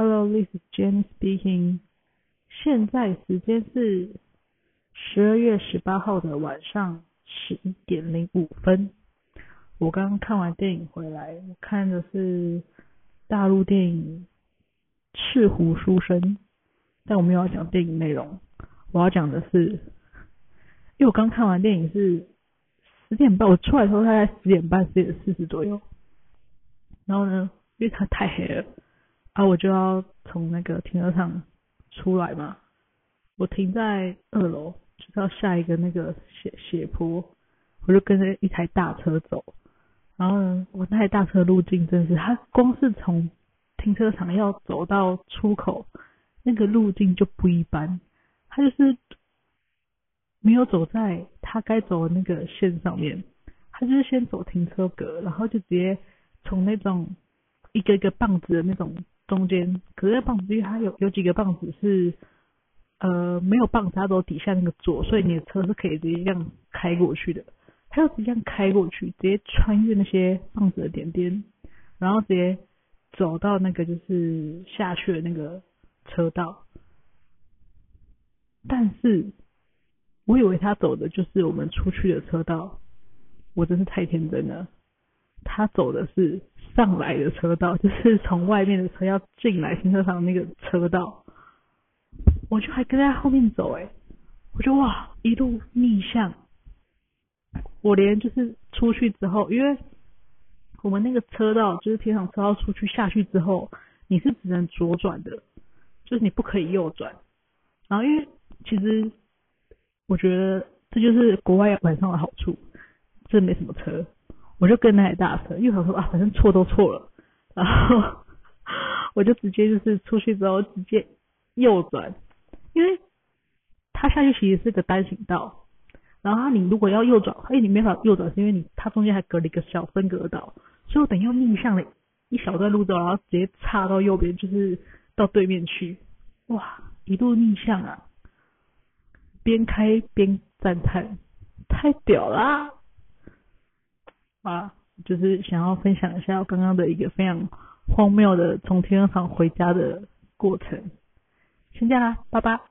Hello, this is Jenny speaking. 现在时间是十二月十八号的晚上十一点零五分。我刚刚看完电影回来，我看的是大陆电影《赤狐书生》，但我没有要讲电影内容。我要讲的是，因为我刚看完电影是十点半，我出来的时候大概十点半、十点四十左右。然后呢，因为它太黑了。啊，我就要从那个停车场出来嘛，我停在二楼，就是要下一个那个斜斜坡，我就跟着一台大车走，然后呢，我那台大车路径真是，它光是从停车场要走到出口，那个路径就不一般，它就是没有走在它该走的那个线上面，它就是先走停车格，然后就直接从那种一个一个棒子的那种。中间，可是棒子因为它有有几个棒子是，呃，没有棒子，它都底下那个座，所以你的车是可以直接这样开过去的。它就直接这样开过去，直接穿越那些棒子的点点，然后直接走到那个就是下去的那个车道。但是，我以为他走的就是我们出去的车道，我真是太天真了。他走的是上来的车道，就是从外面的车要进来停车场那个车道，我就还跟在后面走，诶，我就哇一路逆向，我连就是出去之后，因为我们那个车道就是停车场车道出去下去之后，你是只能左转的，就是你不可以右转。然后因为其实我觉得这就是国外晚上的好处，这没什么车。我就跟那台大车，因为我说啊，反正错都错了，然后我就直接就是出去之后直接右转，因为它下去其实是个单行道，然后你如果要右转，哎，你没法右转，是因为你它中间还隔了一个小分隔岛，所以我等于又逆向了一小段路之后，然后直接插到右边，就是到对面去，哇，一路逆向啊，边开边赞叹，太屌啦！啊，就是想要分享一下我刚刚的一个非常荒谬的从停车场回家的过程。先这样啦，拜拜。